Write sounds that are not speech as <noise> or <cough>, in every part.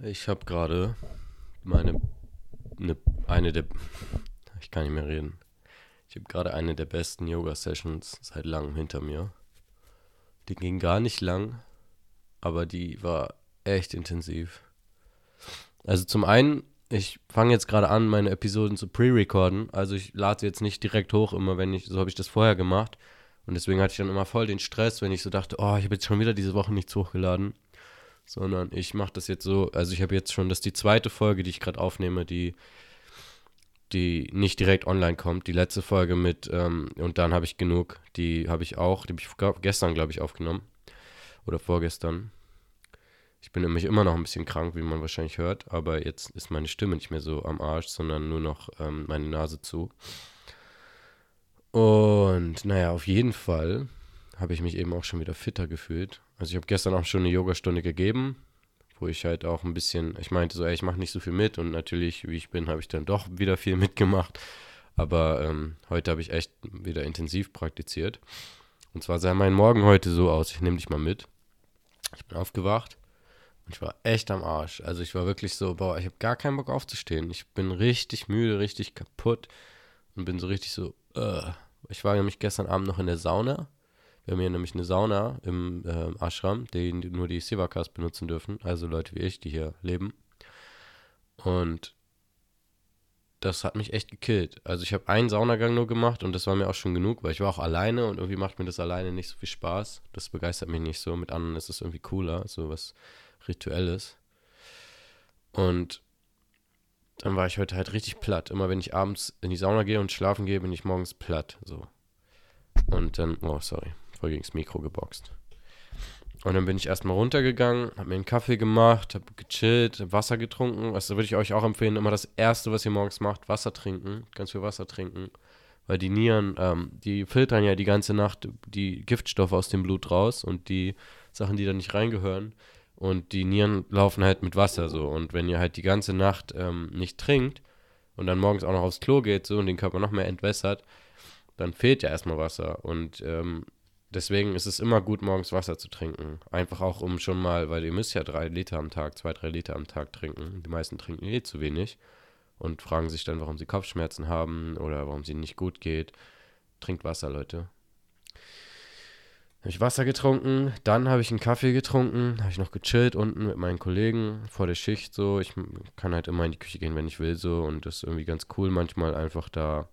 Ich habe gerade meine ne, eine der ich kann nicht mehr reden. Ich habe gerade eine der besten Yoga Sessions seit langem hinter mir. Die ging gar nicht lang, aber die war echt intensiv. Also zum einen, ich fange jetzt gerade an, meine Episoden zu pre-recorden. Also ich lade sie jetzt nicht direkt hoch, immer wenn ich, so habe ich das vorher gemacht. Und deswegen hatte ich dann immer voll den Stress, wenn ich so dachte, oh, ich habe jetzt schon wieder diese Woche nichts hochgeladen sondern ich mache das jetzt so, also ich habe jetzt schon, das die zweite Folge, die ich gerade aufnehme, die, die nicht direkt online kommt. Die letzte Folge mit, ähm, und dann habe ich genug, die habe ich auch, die habe ich gestern, glaube ich, aufgenommen. Oder vorgestern. Ich bin nämlich immer noch ein bisschen krank, wie man wahrscheinlich hört, aber jetzt ist meine Stimme nicht mehr so am Arsch, sondern nur noch ähm, meine Nase zu. Und naja, auf jeden Fall habe ich mich eben auch schon wieder fitter gefühlt. Also ich habe gestern auch schon eine Yogastunde gegeben, wo ich halt auch ein bisschen, ich meinte so, ey, ich mache nicht so viel mit und natürlich, wie ich bin, habe ich dann doch wieder viel mitgemacht. Aber ähm, heute habe ich echt wieder intensiv praktiziert. Und zwar sah mein Morgen heute so aus, ich nehme dich mal mit. Ich bin aufgewacht und ich war echt am Arsch. Also ich war wirklich so, boah, ich habe gar keinen Bock aufzustehen. Ich bin richtig müde, richtig kaputt und bin so richtig so, uh. Ich war nämlich gestern Abend noch in der Sauna wir haben hier nämlich eine Sauna im äh, Ashram, die nur die Sivakas benutzen dürfen, also Leute wie ich, die hier leben. Und das hat mich echt gekillt. Also ich habe einen Saunagang nur gemacht und das war mir auch schon genug, weil ich war auch alleine und irgendwie macht mir das alleine nicht so viel Spaß. Das begeistert mich nicht so. Mit anderen ist es irgendwie cooler, so was Rituelles. Und dann war ich heute halt richtig platt. Immer wenn ich abends in die Sauna gehe und schlafen gehe, bin ich morgens platt. So. Und dann, oh, sorry voll gegens Mikro geboxt. Und dann bin ich erstmal runtergegangen, habe mir einen Kaffee gemacht, habe gechillt, hab Wasser getrunken. Also würde ich euch auch empfehlen, immer das Erste, was ihr morgens macht, Wasser trinken, ganz viel Wasser trinken. Weil die Nieren, ähm, die filtern ja die ganze Nacht die Giftstoffe aus dem Blut raus und die Sachen, die da nicht reingehören. Und die Nieren laufen halt mit Wasser so. Und wenn ihr halt die ganze Nacht ähm, nicht trinkt und dann morgens auch noch aufs Klo geht so und den Körper noch mehr entwässert, dann fehlt ja erstmal Wasser. Und ähm, Deswegen ist es immer gut, morgens Wasser zu trinken. Einfach auch, um schon mal, weil ihr müsst ja drei Liter am Tag, zwei, drei Liter am Tag trinken. Die meisten trinken eh zu wenig und fragen sich dann, warum sie Kopfschmerzen haben oder warum es ihnen nicht gut geht. Trinkt Wasser, Leute. Habe ich Wasser getrunken, dann habe ich einen Kaffee getrunken, habe ich noch gechillt unten mit meinen Kollegen vor der Schicht so. Ich kann halt immer in die Küche gehen, wenn ich will so und das ist irgendwie ganz cool. Manchmal einfach da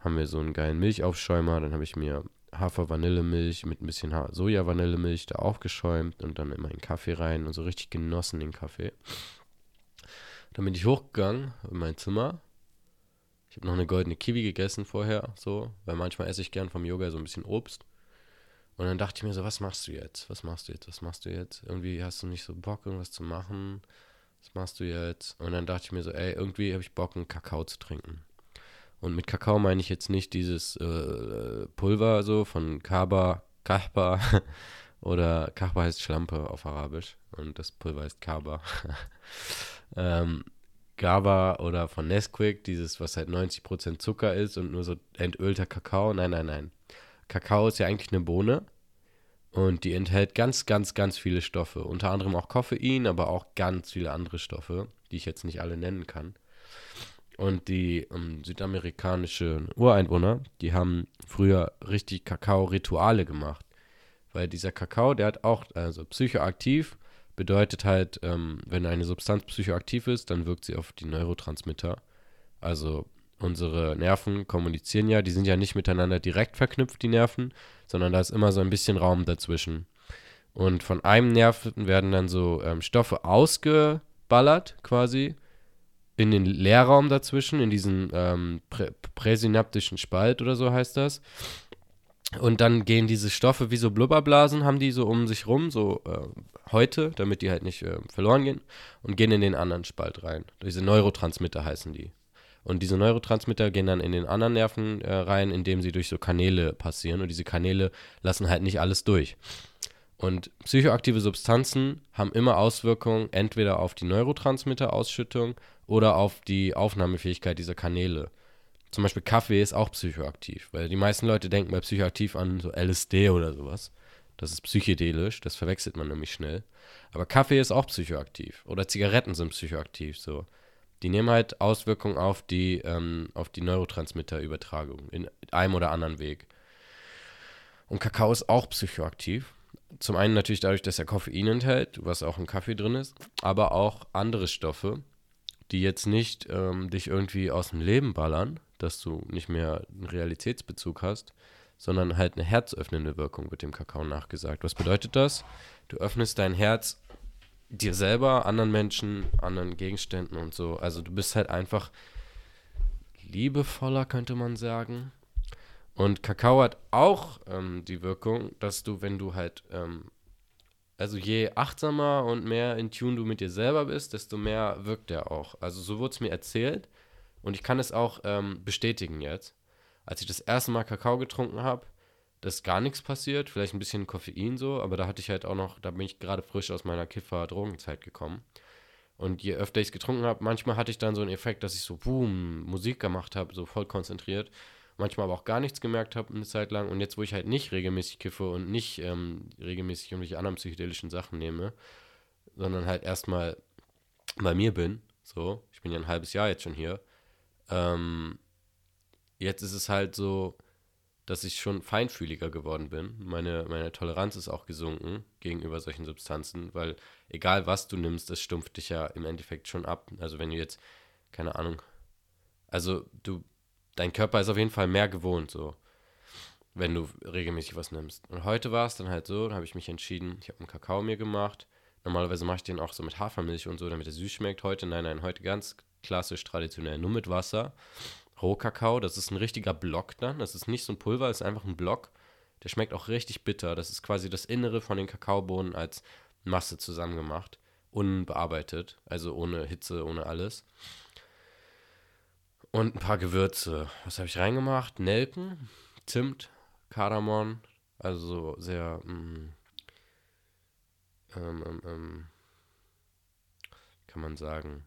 haben wir so einen geilen Milchaufschäumer, dann habe ich mir Hafer-Vanillemilch mit ein bisschen Soja-Vanillemilch da aufgeschäumt und dann immer in Kaffee rein und so richtig genossen den Kaffee. Dann bin ich hochgegangen in mein Zimmer. Ich habe noch eine goldene Kiwi gegessen vorher, so, weil manchmal esse ich gern vom Yoga so ein bisschen Obst. Und dann dachte ich mir so, was machst du jetzt? Was machst du jetzt? Was machst du jetzt? Irgendwie hast du nicht so Bock, irgendwas zu machen. Was machst du jetzt? Und dann dachte ich mir so, ey, irgendwie habe ich Bock, einen Kakao zu trinken. Und mit Kakao meine ich jetzt nicht dieses äh, Pulver so von Kaba, Kahba <laughs> oder Kahba heißt Schlampe auf Arabisch und das Pulver heißt Kaba. <laughs> ähm, Gaba oder von Nesquik, dieses, was halt 90% Zucker ist und nur so entölter Kakao. Nein, nein, nein. Kakao ist ja eigentlich eine Bohne und die enthält ganz, ganz, ganz viele Stoffe. Unter anderem auch Koffein, aber auch ganz viele andere Stoffe, die ich jetzt nicht alle nennen kann. Und die ähm, südamerikanischen Ureinwohner, die haben früher richtig Kakao-Rituale gemacht. Weil dieser Kakao, der hat auch, also psychoaktiv, bedeutet halt, ähm, wenn eine Substanz psychoaktiv ist, dann wirkt sie auf die Neurotransmitter. Also unsere Nerven kommunizieren ja, die sind ja nicht miteinander direkt verknüpft, die Nerven, sondern da ist immer so ein bisschen Raum dazwischen. Und von einem Nerv werden dann so ähm, Stoffe ausgeballert quasi in den Leerraum dazwischen, in diesen ähm, prä präsynaptischen Spalt oder so heißt das. Und dann gehen diese Stoffe wie so Blubberblasen, haben die so um sich rum, so äh, heute, damit die halt nicht äh, verloren gehen, und gehen in den anderen Spalt rein. Diese Neurotransmitter heißen die. Und diese Neurotransmitter gehen dann in den anderen Nerven äh, rein, indem sie durch so Kanäle passieren. Und diese Kanäle lassen halt nicht alles durch. Und psychoaktive Substanzen haben immer Auswirkungen entweder auf die Neurotransmitterausschüttung oder auf die Aufnahmefähigkeit dieser Kanäle. Zum Beispiel Kaffee ist auch psychoaktiv, weil die meisten Leute denken bei psychoaktiv an so LSD oder sowas. Das ist psychedelisch, das verwechselt man nämlich schnell. Aber Kaffee ist auch psychoaktiv. Oder Zigaretten sind psychoaktiv, so. Die nehmen halt Auswirkungen auf die, ähm, auf die Neurotransmitterübertragung in einem oder anderen Weg. Und Kakao ist auch psychoaktiv. Zum einen natürlich dadurch, dass er Koffein enthält, was auch im Kaffee drin ist, aber auch andere Stoffe, die jetzt nicht ähm, dich irgendwie aus dem Leben ballern, dass du nicht mehr einen Realitätsbezug hast, sondern halt eine herzöffnende Wirkung wird dem Kakao nachgesagt. Was bedeutet das? Du öffnest dein Herz dir selber, anderen Menschen, anderen Gegenständen und so. Also du bist halt einfach liebevoller, könnte man sagen. Und Kakao hat auch ähm, die Wirkung, dass du, wenn du halt, ähm, also je achtsamer und mehr in Tune du mit dir selber bist, desto mehr wirkt er auch. Also so wurde es mir erzählt und ich kann es auch ähm, bestätigen jetzt. Als ich das erste Mal Kakao getrunken habe, da ist gar nichts passiert, vielleicht ein bisschen Koffein so, aber da hatte ich halt auch noch, da bin ich gerade frisch aus meiner Kiffer-Drogenzeit gekommen. Und je öfter ich es getrunken habe, manchmal hatte ich dann so einen Effekt, dass ich so, boom, Musik gemacht habe, so voll konzentriert. Manchmal aber auch gar nichts gemerkt habe eine Zeit lang. Und jetzt, wo ich halt nicht regelmäßig kiffe und nicht ähm, regelmäßig irgendwelche anderen psychedelischen Sachen nehme, sondern halt erstmal bei mir bin, so, ich bin ja ein halbes Jahr jetzt schon hier, ähm, jetzt ist es halt so, dass ich schon feinfühliger geworden bin. Meine, meine Toleranz ist auch gesunken gegenüber solchen Substanzen, weil egal was du nimmst, es stumpft dich ja im Endeffekt schon ab. Also wenn du jetzt, keine Ahnung, also du, dein Körper ist auf jeden Fall mehr gewohnt, so, wenn du regelmäßig was nimmst. Und heute war es dann halt so, da habe ich mich entschieden, ich habe einen Kakao mir gemacht. Normalerweise mache ich den auch so mit Hafermilch und so, damit er süß schmeckt. Heute, nein, nein, heute ganz klassisch traditionell, nur mit Wasser. Rohkakao, das ist ein richtiger Block dann. Das ist nicht so ein Pulver, das ist einfach ein Block. Der schmeckt auch richtig bitter. Das ist quasi das Innere von den Kakaobohnen als Masse zusammengemacht. Unbearbeitet, also ohne Hitze, ohne alles. Und ein paar Gewürze. Was habe ich reingemacht? Nelken, Zimt, Kardamom, also sehr, mm, ähm, ähm, ähm, kann man sagen,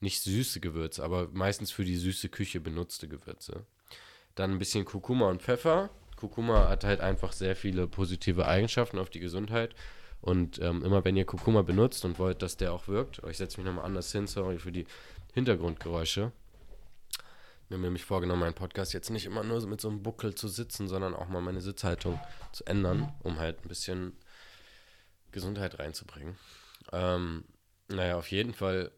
nicht süße Gewürze, aber meistens für die süße Küche benutzte Gewürze. Dann ein bisschen Kurkuma und Pfeffer. Kurkuma hat halt einfach sehr viele positive Eigenschaften auf die Gesundheit. Und ähm, immer wenn ihr Kurkuma benutzt und wollt, dass der auch wirkt, ich setze mich nochmal anders hin, sorry für die Hintergrundgeräusche. Mir nämlich vorgenommen, meinen Podcast jetzt nicht immer nur mit so einem Buckel zu sitzen, sondern auch mal meine Sitzhaltung zu ändern, um halt ein bisschen Gesundheit reinzubringen. Ähm, naja, auf jeden Fall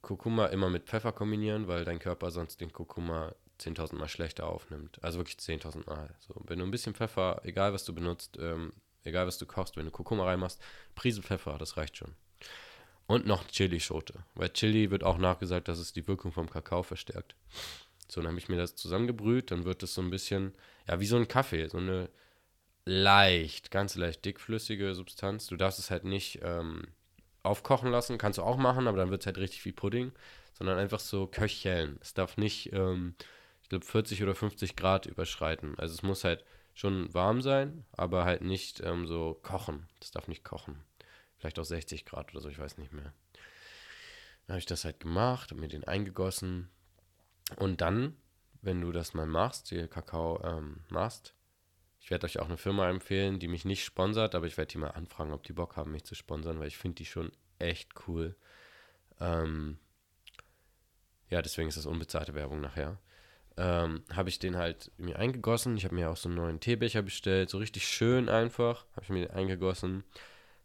Kurkuma immer mit Pfeffer kombinieren, weil dein Körper sonst den Kurkuma 10.000 Mal schlechter aufnimmt. Also wirklich 10.000 Mal. So, wenn du ein bisschen Pfeffer, egal was du benutzt, ähm, egal was du kochst, wenn du Kurkuma reinmachst, Prise Pfeffer, das reicht schon. Und noch Chili-Schote. Weil Chili wird auch nachgesagt, dass es die Wirkung vom Kakao verstärkt. So, dann habe ich mir das zusammengebrüht, dann wird es so ein bisschen, ja, wie so ein Kaffee, so eine leicht, ganz leicht dickflüssige Substanz. Du darfst es halt nicht ähm, aufkochen lassen, kannst du auch machen, aber dann wird es halt richtig wie Pudding, sondern einfach so köcheln. Es darf nicht, ähm, ich glaube, 40 oder 50 Grad überschreiten. Also es muss halt schon warm sein, aber halt nicht ähm, so kochen. Das darf nicht kochen. Vielleicht auch 60 Grad oder so, ich weiß nicht mehr. Dann habe ich das halt gemacht, habe mir den eingegossen. Und dann, wenn du das mal machst, die Kakao ähm, machst, ich werde euch auch eine Firma empfehlen, die mich nicht sponsert, aber ich werde die mal anfragen, ob die Bock haben, mich zu sponsern, weil ich finde die schon echt cool. Ähm, ja, deswegen ist das unbezahlte Werbung nachher. Ähm, habe ich den halt mir eingegossen. Ich habe mir auch so einen neuen Teebecher bestellt, so richtig schön einfach. Habe ich mir den eingegossen.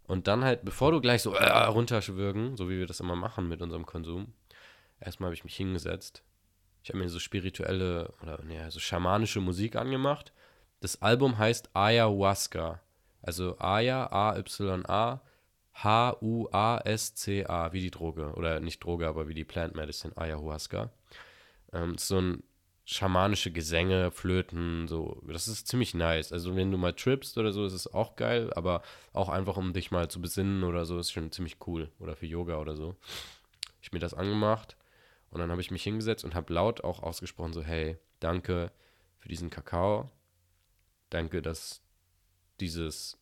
Und dann halt, bevor du gleich so äh, runterschwürgen, so wie wir das immer machen mit unserem Konsum, erstmal habe ich mich hingesetzt. Ich habe mir so spirituelle oder nee, so schamanische Musik angemacht das Album heißt Ayahuasca. Also Aya, A-Y-A, H-U-A-S-C-A, wie die Droge. Oder nicht Droge, aber wie die Plant Medicine, Ayahuasca. Ähm, so ein schamanische Gesänge, Flöten, so. Das ist ziemlich nice. Also wenn du mal trippst oder so, ist es auch geil, aber auch einfach, um dich mal zu besinnen oder so, ist schon ziemlich cool. Oder für Yoga oder so. Ich mir das angemacht und dann habe ich mich hingesetzt und habe laut auch ausgesprochen, so, hey, danke für diesen Kakao danke, dass dieses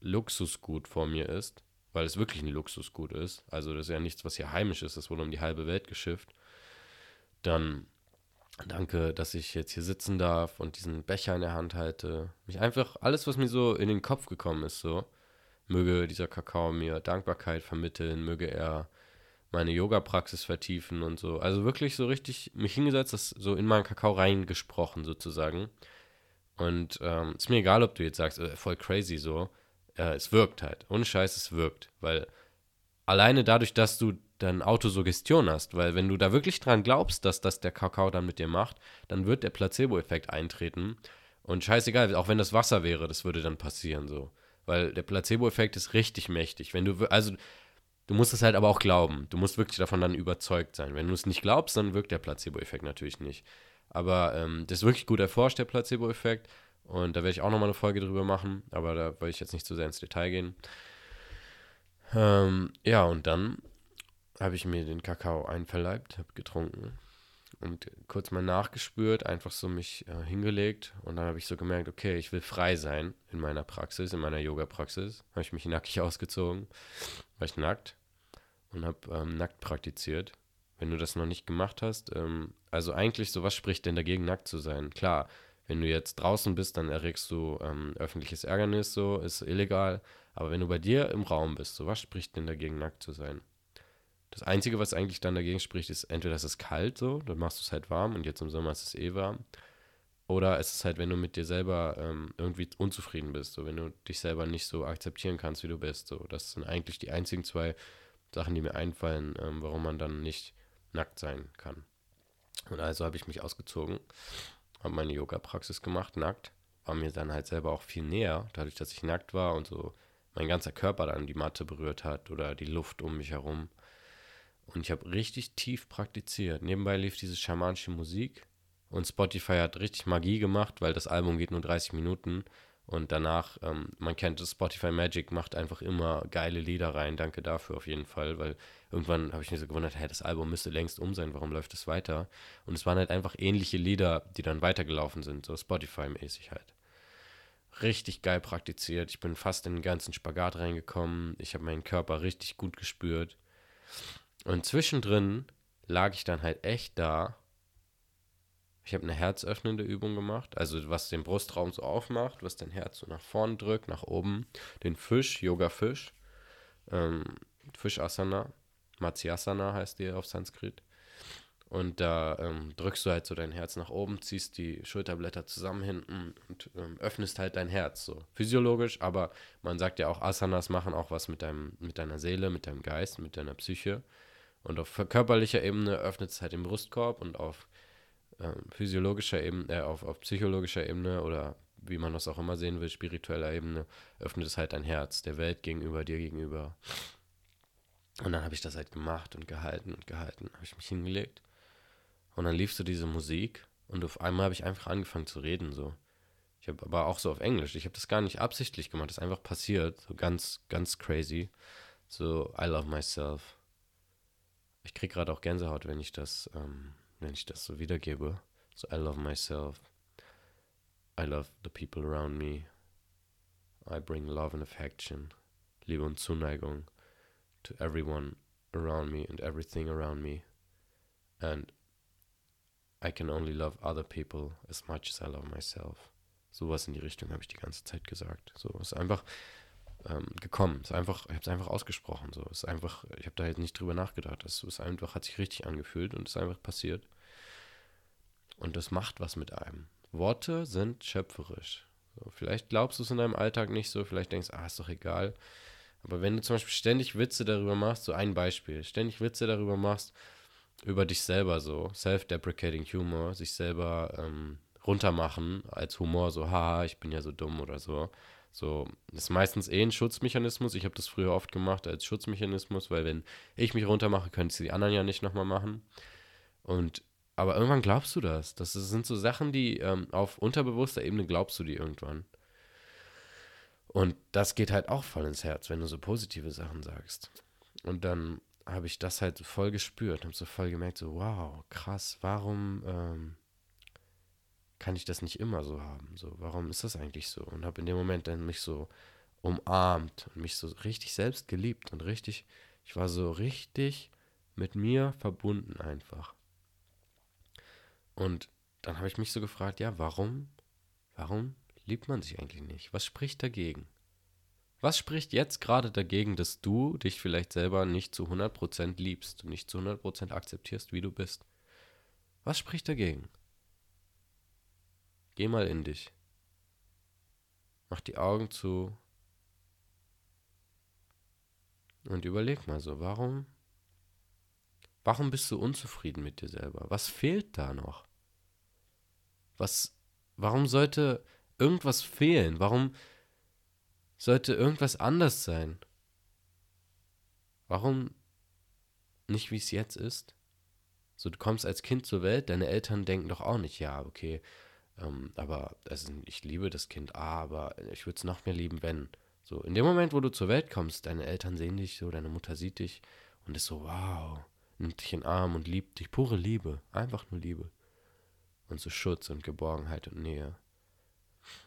Luxusgut vor mir ist, weil es wirklich ein Luxusgut ist. Also das ist ja nichts, was hier heimisch ist, das wurde um die halbe Welt geschifft. Dann Danke, dass ich jetzt hier sitzen darf und diesen Becher in der Hand halte. Mich einfach, alles, was mir so in den Kopf gekommen ist, so, möge dieser Kakao mir Dankbarkeit vermitteln, möge er meine Yoga-Praxis vertiefen und so. Also wirklich so richtig mich hingesetzt, das so in meinen Kakao reingesprochen sozusagen. Und ähm, ist mir egal, ob du jetzt sagst, äh, voll crazy so. Äh, es wirkt halt. Ohne Scheiß, es wirkt. Weil alleine dadurch, dass du dann Autosuggestion hast, weil wenn du da wirklich dran glaubst, dass das der Kakao dann mit dir macht, dann wird der Placebo-Effekt eintreten. Und scheißegal, auch wenn das Wasser wäre, das würde dann passieren so. Weil der Placebo-Effekt ist richtig mächtig. Wenn du, also Du musst es halt aber auch glauben. Du musst wirklich davon dann überzeugt sein. Wenn du es nicht glaubst, dann wirkt der Placebo-Effekt natürlich nicht. Aber ähm, das ist wirklich gut erforscht, der Placebo-Effekt. Und da werde ich auch nochmal eine Folge drüber machen. Aber da will ich jetzt nicht zu sehr ins Detail gehen. Ähm, ja, und dann habe ich mir den Kakao einverleibt, habe getrunken und kurz mal nachgespürt, einfach so mich äh, hingelegt und dann habe ich so gemerkt, okay, ich will frei sein in meiner Praxis, in meiner Yoga-Praxis. Habe ich mich nackig <laughs> ausgezogen, war ich nackt und habe ähm, nackt praktiziert. Wenn du das noch nicht gemacht hast, ähm, also eigentlich so, was spricht denn dagegen, nackt zu sein? Klar, wenn du jetzt draußen bist, dann erregst du ähm, öffentliches Ärgernis, so, ist illegal. Aber wenn du bei dir im Raum bist, so, was spricht denn dagegen, nackt zu sein? Das Einzige, was eigentlich dann dagegen spricht, ist entweder es ist kalt so, dann machst du es halt warm und jetzt im Sommer ist es eh warm. Oder es ist halt, wenn du mit dir selber ähm, irgendwie unzufrieden bist, so wenn du dich selber nicht so akzeptieren kannst, wie du bist. So. Das sind eigentlich die einzigen zwei Sachen, die mir einfallen, ähm, warum man dann nicht nackt sein kann. Und also habe ich mich ausgezogen, habe meine Yoga-Praxis gemacht, nackt, war mir dann halt selber auch viel näher, dadurch, dass ich nackt war und so mein ganzer Körper dann die Matte berührt hat oder die Luft um mich herum. Und ich habe richtig tief praktiziert. Nebenbei lief diese schamanische Musik und Spotify hat richtig Magie gemacht, weil das Album geht nur 30 Minuten und danach, ähm, man kennt es, Spotify Magic macht einfach immer geile Lieder rein. Danke dafür auf jeden Fall, weil irgendwann habe ich mich so gewundert, hey, das Album müsste längst um sein, warum läuft es weiter? Und es waren halt einfach ähnliche Lieder, die dann weitergelaufen sind, so Spotify-mäßig halt. Richtig geil praktiziert. Ich bin fast in den ganzen Spagat reingekommen. Ich habe meinen Körper richtig gut gespürt. Und zwischendrin lag ich dann halt echt da ich habe eine herzöffnende Übung gemacht, also was den Brustraum so aufmacht, was dein Herz so nach vorn drückt, nach oben. Den Fisch, Yoga-Fisch, ähm, Fischasana, Matsyasana heißt die auf Sanskrit. Und da ähm, drückst du halt so dein Herz nach oben, ziehst die Schulterblätter zusammen hinten und ähm, öffnest halt dein Herz so. Physiologisch, aber man sagt ja auch, Asanas machen auch was mit, deinem, mit deiner Seele, mit deinem Geist, mit deiner Psyche. Und auf körperlicher Ebene öffnet es halt den Brustkorb und auf äh, physiologischer Ebene, äh, auf, auf psychologischer Ebene oder wie man das auch immer sehen will, spiritueller Ebene, öffnet es halt dein Herz, der Welt gegenüber, dir gegenüber. Und dann habe ich das halt gemacht und gehalten und gehalten, habe ich mich hingelegt. Und dann lief so diese Musik und auf einmal habe ich einfach angefangen zu reden, so. Ich habe aber auch so auf Englisch. Ich habe das gar nicht absichtlich gemacht, das ist einfach passiert, so ganz, ganz crazy. So, I love myself. Ich kriege gerade auch Gänsehaut, wenn ich das ähm, wenn ich das so wiedergebe. So, I love myself. I love the people around me. I bring love and affection, Liebe und Zuneigung to everyone around me and everything around me. And I can only love other people as much as I love myself. Sowas in die Richtung habe ich die ganze Zeit gesagt. So ist einfach ähm, gekommen. Ist einfach, ich habe es einfach ausgesprochen. So ist einfach, ich habe da jetzt nicht drüber nachgedacht. Es ist einfach, hat sich richtig angefühlt und ist einfach passiert. Und das macht was mit einem. Worte sind schöpferisch. So, vielleicht glaubst du es in deinem Alltag nicht so, vielleicht denkst du, ah, ist doch egal. Aber wenn du zum Beispiel ständig Witze darüber machst, so ein Beispiel, ständig Witze darüber machst, über dich selber so, self-deprecating Humor, sich selber ähm, runtermachen als Humor, so, haha, ich bin ja so dumm oder so. So, das ist meistens eh ein Schutzmechanismus. Ich habe das früher oft gemacht als Schutzmechanismus, weil wenn ich mich runtermache, können es die anderen ja nicht nochmal machen. Und aber irgendwann glaubst du das. Das sind so Sachen, die ähm, auf unterbewusster Ebene glaubst du die irgendwann. Und das geht halt auch voll ins Herz, wenn du so positive Sachen sagst. Und dann habe ich das halt voll gespürt, habe so voll gemerkt, so wow, krass, warum ähm, kann ich das nicht immer so haben? So, warum ist das eigentlich so? Und habe in dem Moment dann mich so umarmt und mich so richtig selbst geliebt und richtig, ich war so richtig mit mir verbunden einfach. Und dann habe ich mich so gefragt, ja, warum, warum liebt man sich eigentlich nicht? Was spricht dagegen? Was spricht jetzt gerade dagegen, dass du dich vielleicht selber nicht zu 100% liebst und nicht zu 100% akzeptierst, wie du bist? Was spricht dagegen? Geh mal in dich. Mach die Augen zu und überleg mal so, warum warum bist du unzufrieden mit dir selber? Was fehlt da noch? Was warum sollte irgendwas fehlen? Warum sollte irgendwas anders sein? Warum nicht wie es jetzt ist? So, du kommst als Kind zur Welt, deine Eltern denken doch auch nicht, ja, okay, ähm, aber also ich liebe das Kind, ah, aber ich würde es noch mehr lieben, wenn. So, in dem Moment, wo du zur Welt kommst, deine Eltern sehen dich so, deine Mutter sieht dich und ist so, wow, nimmt dich in den Arm und liebt dich. Pure Liebe, einfach nur Liebe. Und so Schutz und Geborgenheit und Nähe.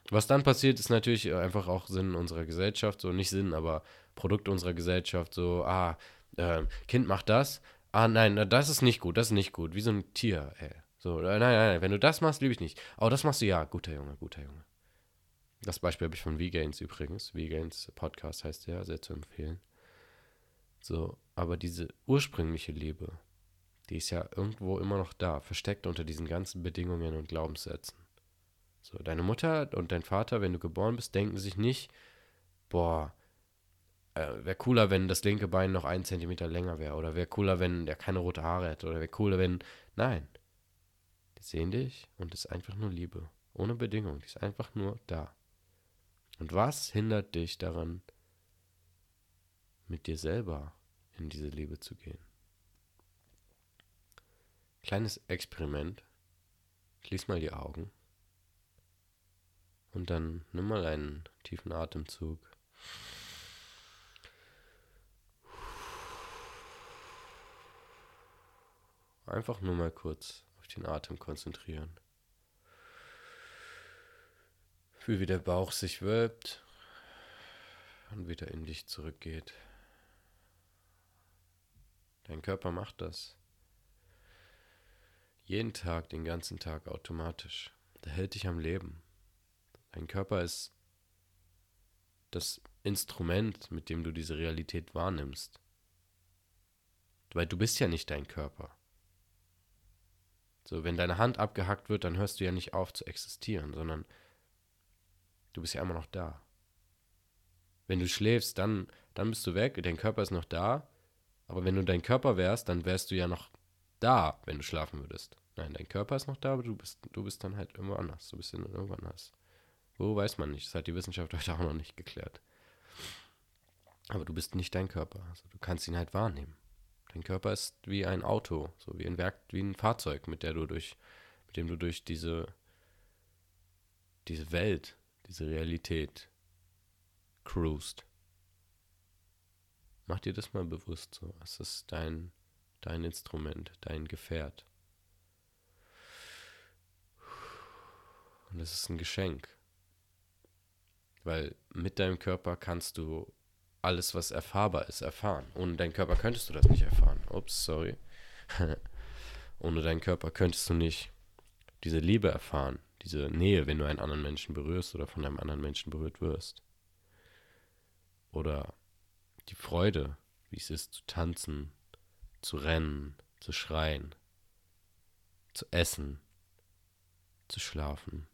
Was dann passiert, ist natürlich einfach auch Sinn unserer Gesellschaft, so nicht Sinn, aber Produkt unserer Gesellschaft, so, ah, äh, Kind macht das, ah, nein, das ist nicht gut, das ist nicht gut, wie so ein Tier, ey. So, nein, nein, nein, wenn du das machst, liebe ich nicht. Oh, das machst du, ja, guter Junge, guter Junge. Das Beispiel habe ich von V-Gains übrigens. V-Gains Podcast heißt der, sehr zu empfehlen. So, aber diese ursprüngliche Liebe, die ist ja irgendwo immer noch da, versteckt unter diesen ganzen Bedingungen und Glaubenssätzen. So, deine Mutter und dein Vater, wenn du geboren bist, denken sich nicht, boah, äh, wäre cooler, wenn das linke Bein noch einen Zentimeter länger wäre. Oder wäre cooler, wenn der keine rote Haare hätte. Oder wäre cooler, wenn. Nein. Sehen dich und ist einfach nur Liebe. Ohne Bedingung. Die ist einfach nur da. Und was hindert dich daran, mit dir selber in diese Liebe zu gehen? Kleines Experiment. Schließ mal die Augen. Und dann nimm mal einen tiefen Atemzug. Einfach nur mal kurz den Atem konzentrieren. Fühl, wie der Bauch sich wölbt und wieder in dich zurückgeht. Dein Körper macht das. Jeden Tag, den ganzen Tag automatisch. Der hält dich am Leben. Dein Körper ist das Instrument, mit dem du diese Realität wahrnimmst. Weil du bist ja nicht dein Körper. So, wenn deine Hand abgehackt wird, dann hörst du ja nicht auf zu existieren, sondern Du bist ja immer noch da. Wenn du schläfst, dann, dann bist du weg, dein Körper ist noch da. Aber wenn du dein Körper wärst, dann wärst du ja noch da, wenn du schlafen würdest. Nein, dein Körper ist noch da, aber du bist, du bist dann halt irgendwo anders. Du bist irgendwo anders. Wo weiß man nicht. Das hat die Wissenschaft <laughs> heute auch noch nicht geklärt. Aber du bist nicht dein Körper. Also du kannst ihn halt wahrnehmen. Dein Körper ist wie ein Auto, so wie ein Werk, wie ein Fahrzeug, mit der du durch, mit dem du durch diese, diese Welt diese Realität cruist. Mach dir das mal bewusst so. Es ist dein, dein Instrument, dein Gefährt. Und es ist ein Geschenk. Weil mit deinem Körper kannst du alles, was erfahrbar ist, erfahren. Ohne deinen Körper könntest du das nicht erfahren. Ups, sorry. <laughs> Ohne deinen Körper könntest du nicht diese Liebe erfahren, diese Nähe, wenn du einen anderen Menschen berührst oder von einem anderen Menschen berührt wirst. Oder die Freude, wie es ist zu tanzen, zu rennen, zu schreien, zu essen, zu schlafen.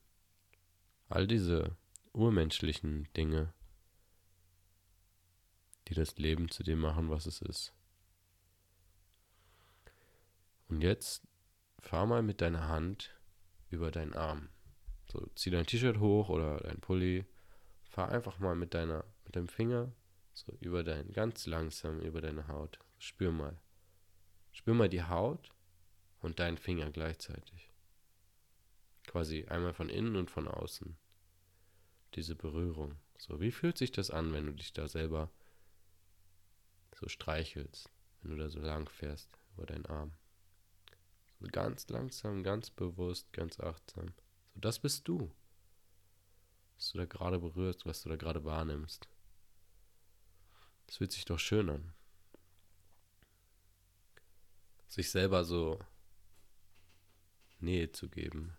All diese urmenschlichen Dinge, die das Leben zu dem machen, was es ist. Und jetzt fahr mal mit deiner Hand über deinen Arm. So, zieh dein T-Shirt hoch oder dein Pulli, fahr einfach mal mit deiner, mit deinem Finger so über dein, ganz langsam über deine Haut. Spür mal. Spür mal die Haut und deinen Finger gleichzeitig. Quasi einmal von innen und von außen. Diese Berührung. So, wie fühlt sich das an, wenn du dich da selber so streichelst, wenn du da so lang fährst über deinen Arm? So ganz langsam, ganz bewusst, ganz achtsam. So, das bist du. Was du da gerade berührst, was du da gerade wahrnimmst. Das fühlt sich doch schön an. Sich selber so Nähe zu geben.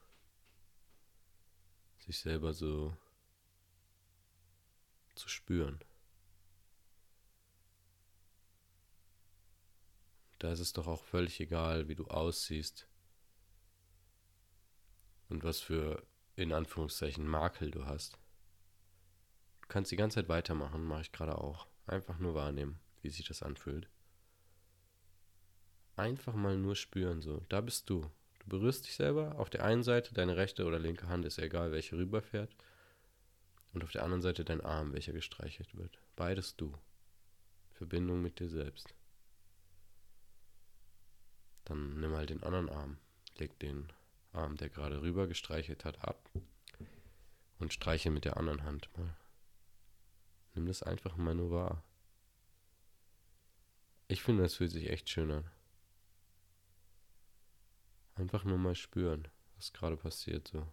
Sich selber so zu spüren. Da ist es doch auch völlig egal, wie du aussiehst und was für, in Anführungszeichen, Makel du hast. Du kannst die ganze Zeit weitermachen, mache ich gerade auch. Einfach nur wahrnehmen, wie sich das anfühlt. Einfach mal nur spüren, so. Da bist du. Du berührst dich selber. Auf der einen Seite deine rechte oder linke Hand, ist egal, welche rüberfährt. Und auf der anderen Seite dein Arm, welcher gestreichelt wird. Beides du. Verbindung mit dir selbst. Dann nimm halt den anderen Arm. Leg den Arm, der gerade rüber gestreichelt hat, ab. Und streiche mit der anderen Hand mal. Nimm das einfach mal nur wahr. Ich finde, das fühlt sich echt schön an. Einfach nur mal spüren, was gerade passiert so.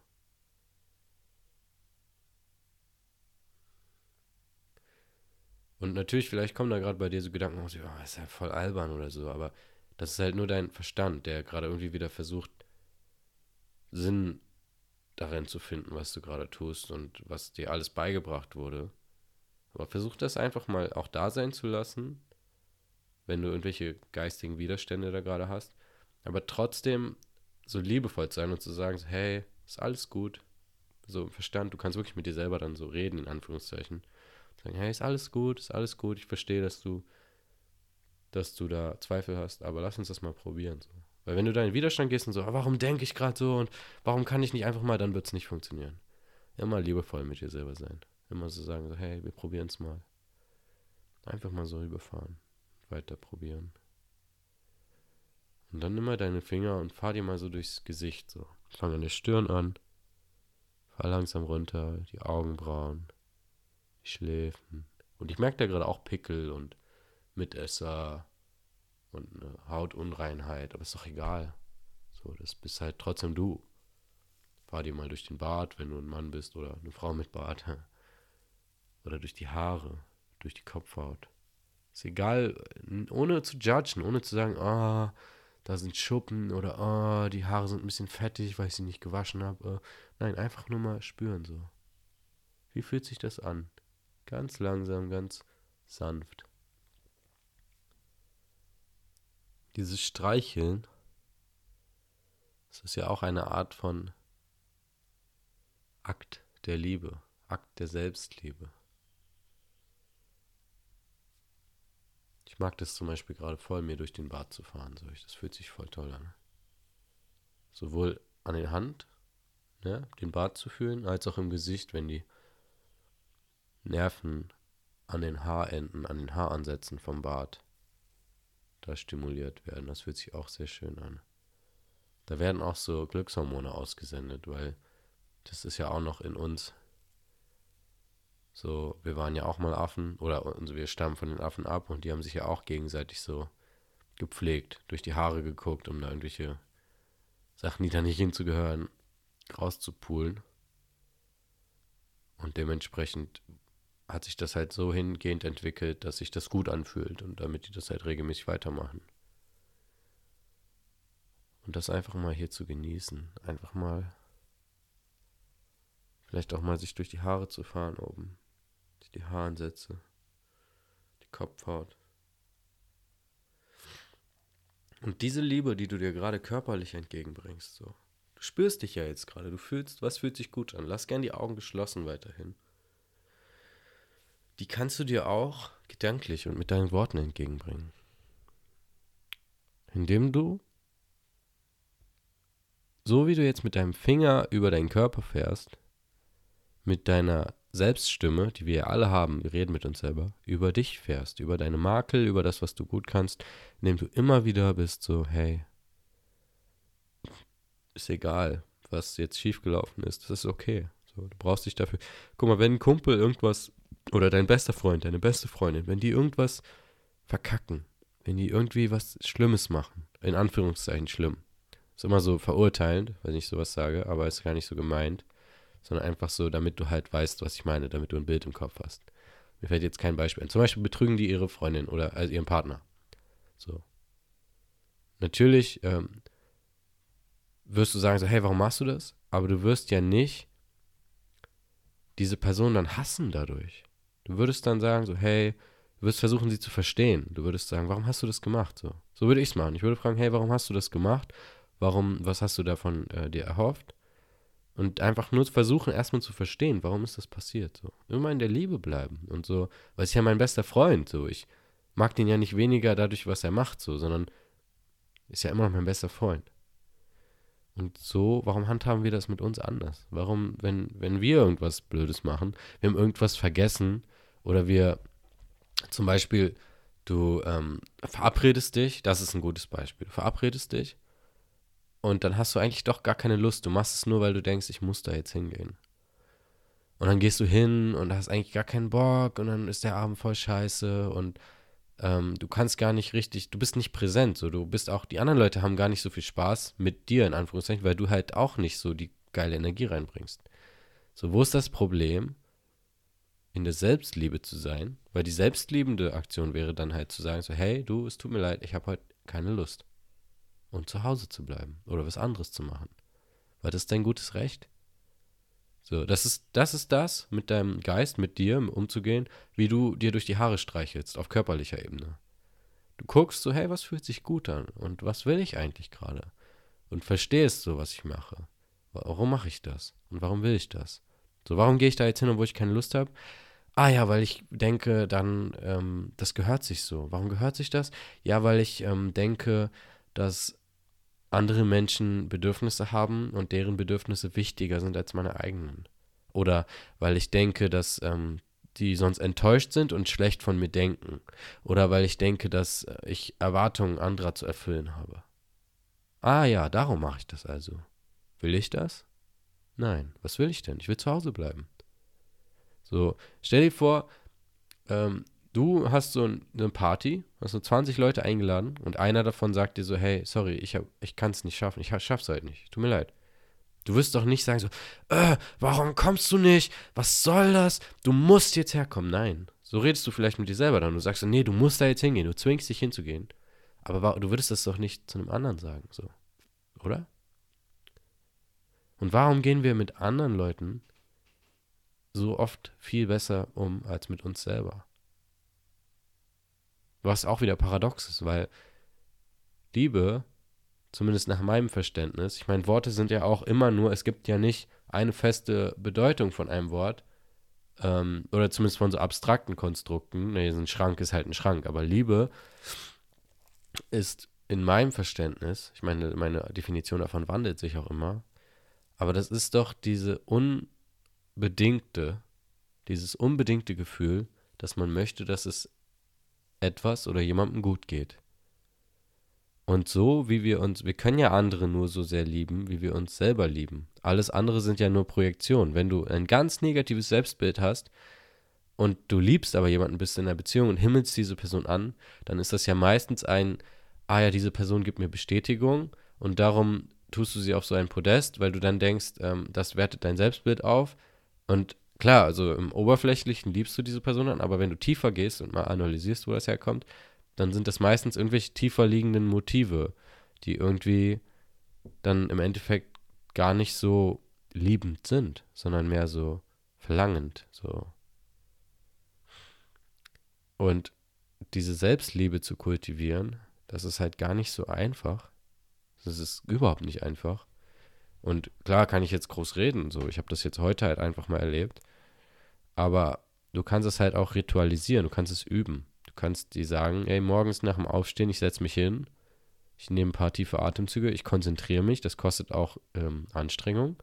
Und natürlich, vielleicht kommen da gerade bei dir so Gedanken oh, ist ja voll albern oder so, aber das ist halt nur dein Verstand, der gerade irgendwie wieder versucht, Sinn darin zu finden, was du gerade tust und was dir alles beigebracht wurde. Aber versuch das einfach mal auch da sein zu lassen, wenn du irgendwelche geistigen Widerstände da gerade hast. Aber trotzdem so liebevoll zu sein und zu sagen, hey, ist alles gut. So im Verstand, du kannst wirklich mit dir selber dann so reden, in Anführungszeichen. Sagen, hey, ist alles gut, ist alles gut, ich verstehe, dass du, dass du da Zweifel hast, aber lass uns das mal probieren. So. Weil wenn du da in Widerstand gehst und so, ah, warum denke ich gerade so und warum kann ich nicht einfach mal, dann wird es nicht funktionieren. Immer liebevoll mit dir selber sein. Immer so sagen, so, hey, wir probieren es mal. Einfach mal so rüberfahren. Weiter probieren. Und dann nimm mal deine Finger und fahr dir mal so durchs Gesicht so. Fang an der Stirn an. Fahr langsam runter, die Augenbrauen, die Schläfen. Und ich merke da gerade auch Pickel und Mitesser und eine Hautunreinheit, aber ist doch egal. So, das bist halt trotzdem du. Fahr dir mal durch den Bart, wenn du ein Mann bist oder eine Frau mit Bart. <laughs> Oder durch die Haare, durch die Kopfhaut. Ist egal, ohne zu judgen, ohne zu sagen, ah, oh, da sind Schuppen oder oh, die Haare sind ein bisschen fettig, weil ich sie nicht gewaschen habe. Nein, einfach nur mal spüren so. Wie fühlt sich das an? Ganz langsam, ganz sanft. Dieses Streicheln, das ist ja auch eine Art von Akt der Liebe, Akt der Selbstliebe. Ich mag das zum Beispiel gerade voll, mir durch den Bart zu fahren. So. Das fühlt sich voll toll an. Sowohl an der Hand, ne, den Bart zu fühlen, als auch im Gesicht, wenn die Nerven an den Haarenden, an den Haaransätzen vom Bart da stimuliert werden. Das fühlt sich auch sehr schön an. Da werden auch so Glückshormone ausgesendet, weil das ist ja auch noch in uns so, wir waren ja auch mal Affen oder also wir stammen von den Affen ab und die haben sich ja auch gegenseitig so gepflegt, durch die Haare geguckt, um da irgendwelche Sachen, die da nicht hinzugehören, rauszupulen. Und dementsprechend hat sich das halt so hingehend entwickelt, dass sich das gut anfühlt und damit die das halt regelmäßig weitermachen. Und das einfach mal hier zu genießen. Einfach mal, vielleicht auch mal sich durch die Haare zu fahren oben die Haaransätze, die Kopfhaut. Und diese Liebe, die du dir gerade körperlich entgegenbringst, so. Du spürst dich ja jetzt gerade, du fühlst, was fühlt sich gut an. Lass gern die Augen geschlossen weiterhin. Die kannst du dir auch gedanklich und mit deinen Worten entgegenbringen. Indem du, so wie du jetzt mit deinem Finger über deinen Körper fährst, mit deiner Selbststimme, die wir ja alle haben, wir reden mit uns selber, über dich fährst, über deine Makel, über das, was du gut kannst, indem du immer wieder bist so, hey, ist egal, was jetzt schiefgelaufen ist, das ist okay. So, du brauchst dich dafür. Guck mal, wenn ein Kumpel irgendwas oder dein bester Freund, deine beste Freundin, wenn die irgendwas verkacken, wenn die irgendwie was Schlimmes machen, in Anführungszeichen schlimm, ist immer so verurteilend, wenn ich sowas sage, aber ist gar nicht so gemeint sondern einfach so, damit du halt weißt, was ich meine, damit du ein Bild im Kopf hast. Mir fällt jetzt kein Beispiel ein. Zum Beispiel betrügen die ihre Freundin oder also ihren Partner. So. Natürlich ähm, wirst du sagen so, hey, warum machst du das? Aber du wirst ja nicht diese Person dann hassen dadurch. Du würdest dann sagen so, hey, du wirst versuchen, sie zu verstehen. Du würdest sagen, warum hast du das gemacht? So, so würde ich es machen. Ich würde fragen, hey, warum hast du das gemacht? Warum, was hast du davon äh, dir erhofft? Und einfach nur versuchen, erstmal zu verstehen, warum ist das passiert. So. Immer in der Liebe bleiben. Und so, weil es ja mein bester Freund. So. Ich mag den ja nicht weniger dadurch, was er macht, so, sondern ist ja immer noch mein bester Freund. Und so, warum handhaben wir das mit uns anders? Warum, wenn, wenn wir irgendwas Blödes machen, wir haben irgendwas vergessen oder wir zum Beispiel, du ähm, verabredest dich, das ist ein gutes Beispiel, du verabredest dich und dann hast du eigentlich doch gar keine Lust. Du machst es nur, weil du denkst, ich muss da jetzt hingehen. Und dann gehst du hin und hast eigentlich gar keinen Bock und dann ist der Abend voll scheiße und ähm, du kannst gar nicht richtig, du bist nicht präsent. So, du bist auch, die anderen Leute haben gar nicht so viel Spaß mit dir, in Anführungszeichen, weil du halt auch nicht so die geile Energie reinbringst. So, wo ist das Problem? In der Selbstliebe zu sein, weil die selbstliebende Aktion wäre dann halt zu sagen, so, hey, du, es tut mir leid, ich habe heute keine Lust und zu Hause zu bleiben oder was anderes zu machen. Weil das ist dein gutes Recht. So, das ist, das ist das, mit deinem Geist, mit dir umzugehen, wie du dir durch die Haare streichelst, auf körperlicher Ebene. Du guckst so, hey, was fühlt sich gut an und was will ich eigentlich gerade? Und verstehst so, was ich mache. Warum mache ich das? Und warum will ich das? So, warum gehe ich da jetzt hin, obwohl ich keine Lust habe? Ah ja, weil ich denke, dann, ähm, das gehört sich so. Warum gehört sich das? Ja, weil ich ähm, denke, dass andere Menschen Bedürfnisse haben und deren Bedürfnisse wichtiger sind als meine eigenen. Oder weil ich denke, dass ähm, die sonst enttäuscht sind und schlecht von mir denken. Oder weil ich denke, dass äh, ich Erwartungen anderer zu erfüllen habe. Ah ja, darum mache ich das also. Will ich das? Nein. Was will ich denn? Ich will zu Hause bleiben. So, stell dir vor, ähm, du hast so eine Party, hast so 20 Leute eingeladen und einer davon sagt dir so, hey, sorry, ich, ich kann es nicht schaffen, ich schaff's halt nicht, tut mir leid. Du wirst doch nicht sagen so, äh, warum kommst du nicht? Was soll das? Du musst jetzt herkommen. Nein. So redest du vielleicht mit dir selber dann. Du sagst so, nee, du musst da jetzt hingehen. Du zwingst dich hinzugehen. Aber du würdest das doch nicht zu einem anderen sagen, so. Oder? Und warum gehen wir mit anderen Leuten so oft viel besser um als mit uns selber? Was auch wieder paradox ist, weil Liebe, zumindest nach meinem Verständnis, ich meine, Worte sind ja auch immer nur, es gibt ja nicht eine feste Bedeutung von einem Wort, ähm, oder zumindest von so abstrakten Konstrukten. Nee, ein Schrank ist halt ein Schrank, aber Liebe ist in meinem Verständnis, ich meine, meine Definition davon wandelt sich auch immer, aber das ist doch diese unbedingte, dieses unbedingte Gefühl, dass man möchte, dass es etwas oder jemandem gut geht. Und so, wie wir uns, wir können ja andere nur so sehr lieben, wie wir uns selber lieben. Alles andere sind ja nur Projektionen. Wenn du ein ganz negatives Selbstbild hast und du liebst aber jemanden, bist in einer Beziehung und himmelst diese Person an, dann ist das ja meistens ein, ah ja, diese Person gibt mir Bestätigung und darum tust du sie auf so ein Podest, weil du dann denkst, ähm, das wertet dein Selbstbild auf und klar, also im Oberflächlichen liebst du diese Person dann, aber wenn du tiefer gehst und mal analysierst, wo das herkommt, dann sind das meistens irgendwelche tiefer liegenden Motive, die irgendwie dann im Endeffekt gar nicht so liebend sind, sondern mehr so verlangend, so. Und diese Selbstliebe zu kultivieren, das ist halt gar nicht so einfach. Das ist überhaupt nicht einfach. Und klar kann ich jetzt groß reden, so. Ich habe das jetzt heute halt einfach mal erlebt. Aber du kannst es halt auch ritualisieren, du kannst es üben. Du kannst dir sagen, ey, morgens nach dem Aufstehen, ich setze mich hin, ich nehme ein paar tiefe Atemzüge, ich konzentriere mich, das kostet auch ähm, Anstrengung.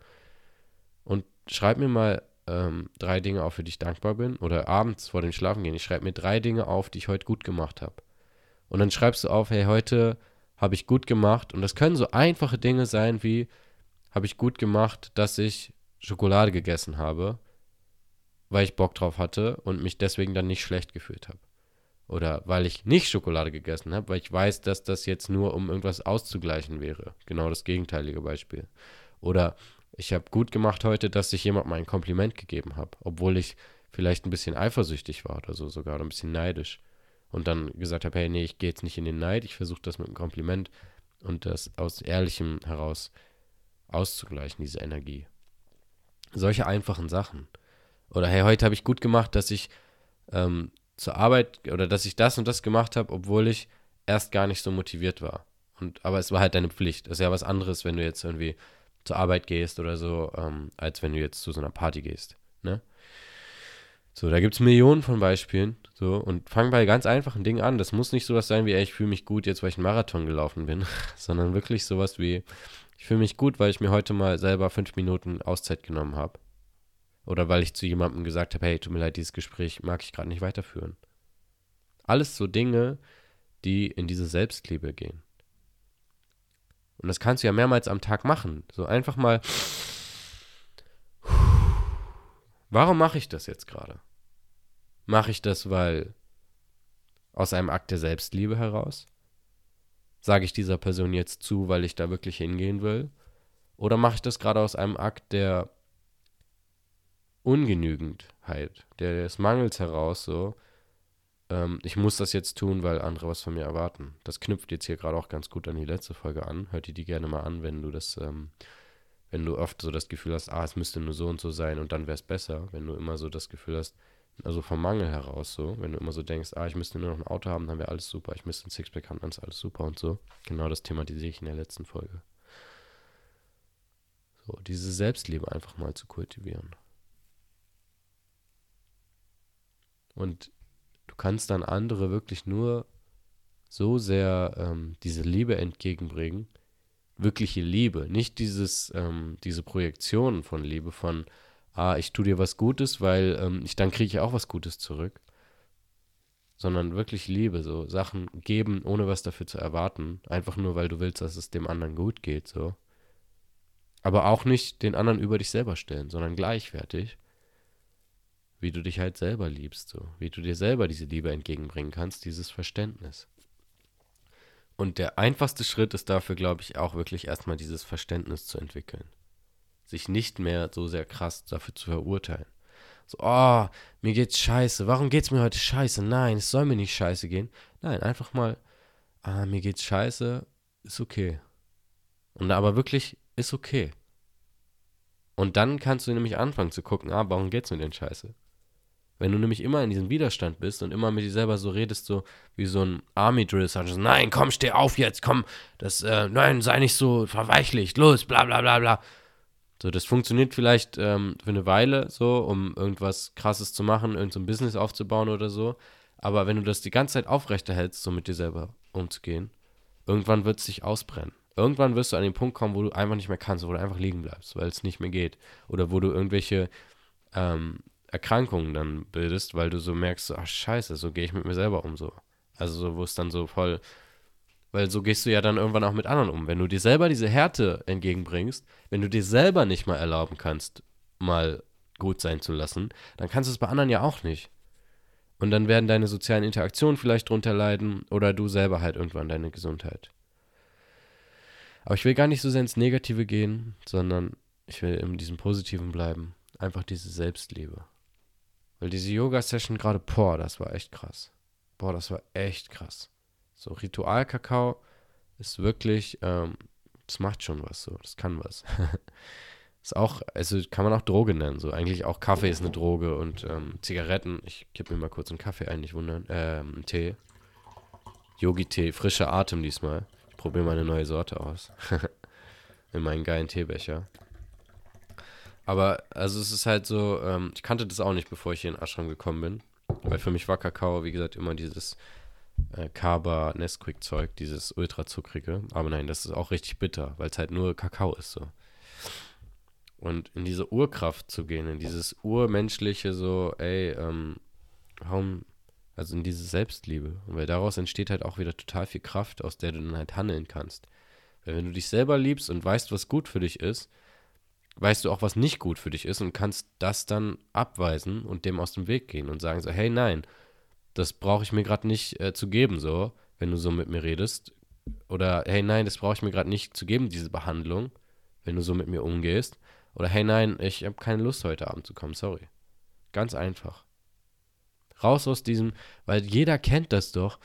Und schreib mir mal ähm, drei Dinge auf, für die ich dankbar bin. Oder abends vor dem Schlafengehen, ich schreibe mir drei Dinge auf, die ich heute gut gemacht habe. Und dann schreibst du auf, hey, heute habe ich gut gemacht. Und das können so einfache Dinge sein wie, habe ich gut gemacht, dass ich Schokolade gegessen habe weil ich Bock drauf hatte und mich deswegen dann nicht schlecht gefühlt habe. Oder weil ich nicht Schokolade gegessen habe, weil ich weiß, dass das jetzt nur um irgendwas auszugleichen wäre. Genau das gegenteilige Beispiel. Oder ich habe gut gemacht heute, dass ich jemandem ein Kompliment gegeben habe, obwohl ich vielleicht ein bisschen eifersüchtig war oder so sogar oder ein bisschen neidisch. Und dann gesagt habe, hey, nee, ich gehe jetzt nicht in den Neid, ich versuche das mit einem Kompliment und das aus Ehrlichem heraus auszugleichen, diese Energie. Solche einfachen Sachen. Oder hey, heute habe ich gut gemacht, dass ich ähm, zur Arbeit oder dass ich das und das gemacht habe, obwohl ich erst gar nicht so motiviert war. Und, aber es war halt deine Pflicht. Das ist ja was anderes, wenn du jetzt irgendwie zur Arbeit gehst oder so, ähm, als wenn du jetzt zu so einer Party gehst. Ne? So, da gibt es Millionen von Beispielen. So, und fang bei ganz einfachen Dingen an. Das muss nicht sowas sein wie, ey, ich fühle mich gut jetzt, weil ich einen Marathon gelaufen bin, <laughs> sondern wirklich sowas wie, ich fühle mich gut, weil ich mir heute mal selber fünf Minuten Auszeit genommen habe. Oder weil ich zu jemandem gesagt habe, hey, tut mir leid, dieses Gespräch mag ich gerade nicht weiterführen. Alles so Dinge, die in diese Selbstliebe gehen. Und das kannst du ja mehrmals am Tag machen. So einfach mal. Warum mache ich das jetzt gerade? Mache ich das, weil aus einem Akt der Selbstliebe heraus? Sage ich dieser Person jetzt zu, weil ich da wirklich hingehen will? Oder mache ich das gerade aus einem Akt der Ungenügendheit, des Mangels heraus, so, ähm, ich muss das jetzt tun, weil andere was von mir erwarten. Das knüpft jetzt hier gerade auch ganz gut an die letzte Folge an. Hört dir die gerne mal an, wenn du das, ähm, wenn du oft so das Gefühl hast, ah, es müsste nur so und so sein und dann wäre es besser. Wenn du immer so das Gefühl hast, also vom Mangel heraus so, wenn du immer so denkst, ah, ich müsste nur noch ein Auto haben, dann wäre alles super, ich müsste ein Sixpack haben, dann ist alles super und so. Genau das thematisiere ich in der letzten Folge. So, diese Selbstliebe einfach mal zu kultivieren. Und du kannst dann andere wirklich nur so sehr ähm, diese Liebe entgegenbringen, wirkliche Liebe, nicht dieses, ähm, diese Projektion von Liebe, von, ah, ich tue dir was Gutes, weil ähm, ich dann kriege ich auch was Gutes zurück, sondern wirklich Liebe, so Sachen geben, ohne was dafür zu erwarten, einfach nur, weil du willst, dass es dem anderen gut geht, so. Aber auch nicht den anderen über dich selber stellen, sondern gleichwertig wie du dich halt selber liebst, so, wie du dir selber diese Liebe entgegenbringen kannst, dieses Verständnis. Und der einfachste Schritt ist dafür, glaube ich, auch wirklich erstmal dieses Verständnis zu entwickeln. Sich nicht mehr so sehr krass dafür zu verurteilen. So, oh, mir geht's scheiße. Warum geht's mir heute scheiße? Nein, es soll mir nicht scheiße gehen. Nein, einfach mal, ah, mir geht's scheiße, ist okay. Und aber wirklich, ist okay. Und dann kannst du nämlich anfangen zu gucken, ah, warum geht's mir denn scheiße? Wenn du nämlich immer in diesem Widerstand bist und immer mit dir selber so redest, so wie so ein Army Drill, du, nein, komm, steh auf jetzt, komm, das, äh, nein, sei nicht so verweichlicht, los, bla bla bla bla. So, das funktioniert vielleicht ähm, für eine Weile so, um irgendwas krasses zu machen, irgendein so Business aufzubauen oder so. Aber wenn du das die ganze Zeit aufrechterhältst, so mit dir selber umzugehen, irgendwann wird es sich ausbrennen. Irgendwann wirst du an den Punkt kommen, wo du einfach nicht mehr kannst, wo du einfach liegen bleibst, weil es nicht mehr geht. Oder wo du irgendwelche ähm, Erkrankungen dann bildest, weil du so merkst, ach scheiße, so gehe ich mit mir selber um so. Also so, wo es dann so voll, weil so gehst du ja dann irgendwann auch mit anderen um. Wenn du dir selber diese Härte entgegenbringst, wenn du dir selber nicht mal erlauben kannst, mal gut sein zu lassen, dann kannst du es bei anderen ja auch nicht. Und dann werden deine sozialen Interaktionen vielleicht drunter leiden oder du selber halt irgendwann deine Gesundheit. Aber ich will gar nicht so sehr ins Negative gehen, sondern ich will in diesem Positiven bleiben. Einfach diese Selbstliebe. Weil diese Yoga-Session gerade, boah, das war echt krass. Boah, das war echt krass. So Ritualkakao ist wirklich, ähm, das macht schon was so, das kann was. <laughs> ist auch, also kann man auch Droge nennen, so. Eigentlich auch Kaffee ist eine Droge und ähm, Zigaretten, ich kipp mir mal kurz einen Kaffee ein, nicht wundern, ähm, Tee. Yogi-Tee, frischer Atem diesmal. Ich probiere mal eine neue Sorte aus. <laughs> In meinen geilen Teebecher. Aber also es ist halt so, ähm, ich kannte das auch nicht, bevor ich hier in Ashram gekommen bin. Weil für mich war Kakao, wie gesagt, immer dieses äh, Kaba Nesquik Zeug, dieses ultra zuckrige. Aber nein, das ist auch richtig bitter, weil es halt nur Kakao ist so. Und in diese Urkraft zu gehen, in dieses urmenschliche so, ey, ähm, warum, also in diese Selbstliebe. Weil daraus entsteht halt auch wieder total viel Kraft, aus der du dann halt handeln kannst. Weil wenn du dich selber liebst und weißt, was gut für dich ist, weißt du auch, was nicht gut für dich ist und kannst das dann abweisen und dem aus dem Weg gehen und sagen so, hey, nein, das brauche ich mir gerade nicht äh, zu geben, so, wenn du so mit mir redest. Oder hey, nein, das brauche ich mir gerade nicht zu geben, diese Behandlung, wenn du so mit mir umgehst. Oder hey, nein, ich habe keine Lust, heute Abend zu kommen, sorry. Ganz einfach. Raus aus diesem, weil jeder kennt das doch.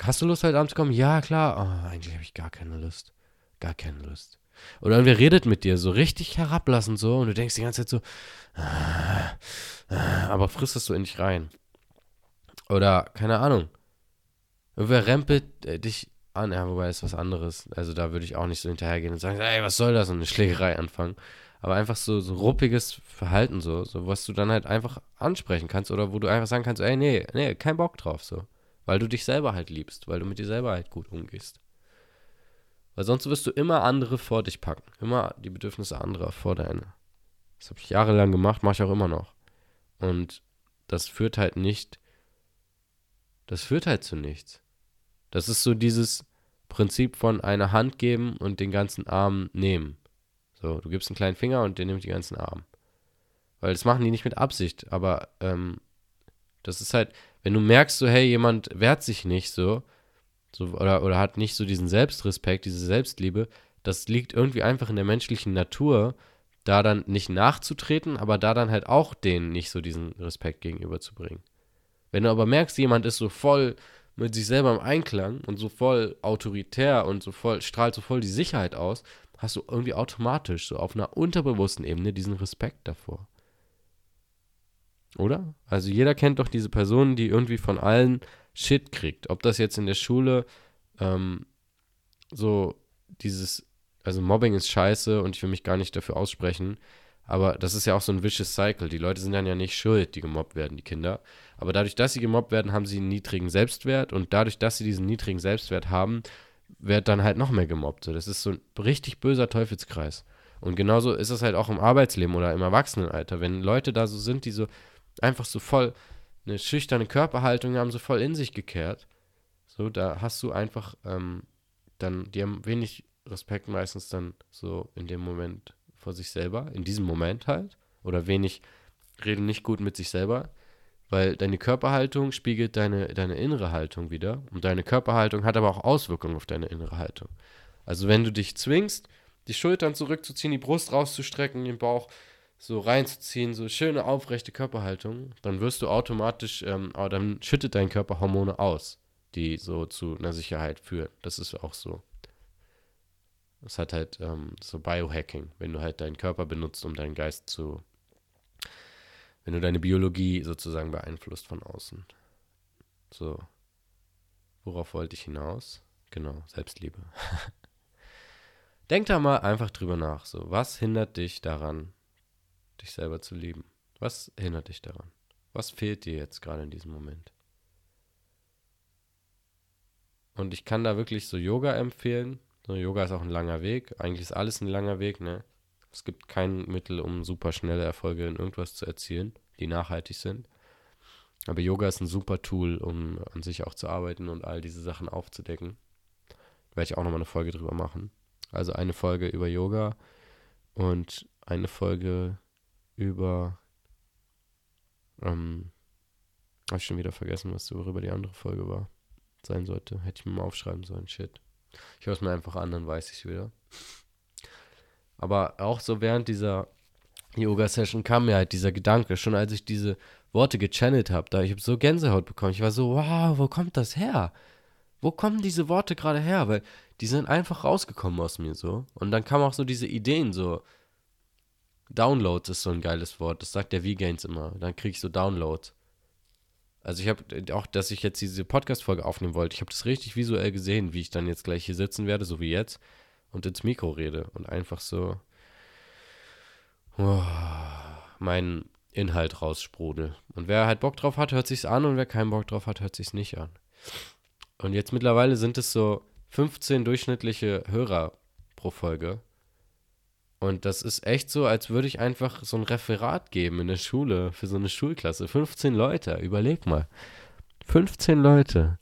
Hast du Lust, heute Abend zu kommen? Ja, klar. Oh, eigentlich habe ich gar keine Lust. Gar keine Lust. Oder irgendwer redet mit dir so richtig herablassend so und du denkst die ganze Zeit so, ah, ah, aber frisst das so in dich rein. Oder, keine Ahnung, irgendwer rempelt äh, dich an, ja, wobei ist was anderes. Also da würde ich auch nicht so hinterhergehen und sagen, ey, was soll das? Und eine Schlägerei anfangen. Aber einfach so, so ruppiges Verhalten, so, so, was du dann halt einfach ansprechen kannst oder wo du einfach sagen kannst, ey, nee, nee, kein Bock drauf, so. Weil du dich selber halt liebst, weil du mit dir selber halt gut umgehst. Weil sonst wirst du immer andere vor dich packen. Immer die Bedürfnisse anderer vor deine. Das habe ich jahrelang gemacht, mache ich auch immer noch. Und das führt halt nicht, das führt halt zu nichts. Das ist so dieses Prinzip von einer Hand geben und den ganzen Arm nehmen. So, du gibst einen kleinen Finger und der nimmt die ganzen Arm. Weil das machen die nicht mit Absicht, aber ähm, das ist halt, wenn du merkst, so, hey, jemand wehrt sich nicht so, so oder, oder hat nicht so diesen Selbstrespekt, diese Selbstliebe, das liegt irgendwie einfach in der menschlichen Natur, da dann nicht nachzutreten, aber da dann halt auch denen nicht so diesen Respekt gegenüberzubringen. Wenn du aber merkst, jemand ist so voll mit sich selber im Einklang und so voll autoritär und so voll, strahlt so voll die Sicherheit aus, hast du irgendwie automatisch so auf einer unterbewussten Ebene diesen Respekt davor. Oder? Also jeder kennt doch diese Person, die irgendwie von allen Shit kriegt. Ob das jetzt in der Schule ähm, so dieses, also Mobbing ist scheiße und ich will mich gar nicht dafür aussprechen, aber das ist ja auch so ein vicious Cycle. Die Leute sind dann ja nicht schuld, die gemobbt werden, die Kinder. Aber dadurch, dass sie gemobbt werden, haben sie einen niedrigen Selbstwert und dadurch, dass sie diesen niedrigen Selbstwert haben, wird dann halt noch mehr gemobbt. So, das ist so ein richtig böser Teufelskreis. Und genauso ist es halt auch im Arbeitsleben oder im Erwachsenenalter. Wenn Leute da so sind, die so einfach so voll eine schüchterne Körperhaltung haben, so voll in sich gekehrt, so, da hast du einfach ähm, dann, die haben wenig Respekt meistens dann so in dem Moment vor sich selber, in diesem Moment halt, oder wenig, reden nicht gut mit sich selber weil deine Körperhaltung spiegelt deine, deine innere Haltung wieder. Und deine Körperhaltung hat aber auch Auswirkungen auf deine innere Haltung. Also wenn du dich zwingst, die Schultern zurückzuziehen, die Brust rauszustrecken, den Bauch so reinzuziehen, so schöne aufrechte Körperhaltung, dann wirst du automatisch, ähm, dann schüttet dein Körper Hormone aus, die so zu einer Sicherheit führen. Das ist auch so. Das hat halt ähm, so Biohacking, wenn du halt deinen Körper benutzt, um deinen Geist zu wenn du deine Biologie sozusagen beeinflusst von außen. So. Worauf wollte ich hinaus? Genau, Selbstliebe. <laughs> Denk da mal einfach drüber nach. So, was hindert dich daran, dich selber zu lieben? Was hindert dich daran? Was fehlt dir jetzt gerade in diesem Moment? Und ich kann da wirklich so Yoga empfehlen. So, Yoga ist auch ein langer Weg. Eigentlich ist alles ein langer Weg, ne? Es gibt kein Mittel, um super schnelle Erfolge in irgendwas zu erzielen, die nachhaltig sind. Aber Yoga ist ein super Tool, um an sich auch zu arbeiten und all diese Sachen aufzudecken. Da werde ich auch nochmal eine Folge drüber machen. Also eine Folge über Yoga und eine Folge über. Ähm, habe ich schon wieder vergessen, was worüber die andere Folge war. Sein sollte. Hätte ich mir mal aufschreiben sollen. Shit. Ich höre es mir einfach an, dann weiß ich wieder. Aber auch so während dieser Yoga-Session kam mir halt dieser Gedanke, schon als ich diese Worte gechannelt habe, da ich habe so Gänsehaut bekommen. Ich war so, wow, wo kommt das her? Wo kommen diese Worte gerade her? Weil die sind einfach rausgekommen aus mir so. Und dann kamen auch so diese Ideen so. Downloads ist so ein geiles Wort. Das sagt der V-Gains immer. Dann kriege ich so Downloads. Also ich habe auch, dass ich jetzt diese Podcast-Folge aufnehmen wollte, ich habe das richtig visuell gesehen, wie ich dann jetzt gleich hier sitzen werde, so wie jetzt und ins Mikro rede und einfach so oh, meinen Inhalt raussprudel. Und wer halt Bock drauf hat, hört sich's an und wer keinen Bock drauf hat, hört sich's nicht an. Und jetzt mittlerweile sind es so 15 durchschnittliche Hörer pro Folge. Und das ist echt so, als würde ich einfach so ein Referat geben in der Schule für so eine Schulklasse. 15 Leute, überleg mal. 15 Leute.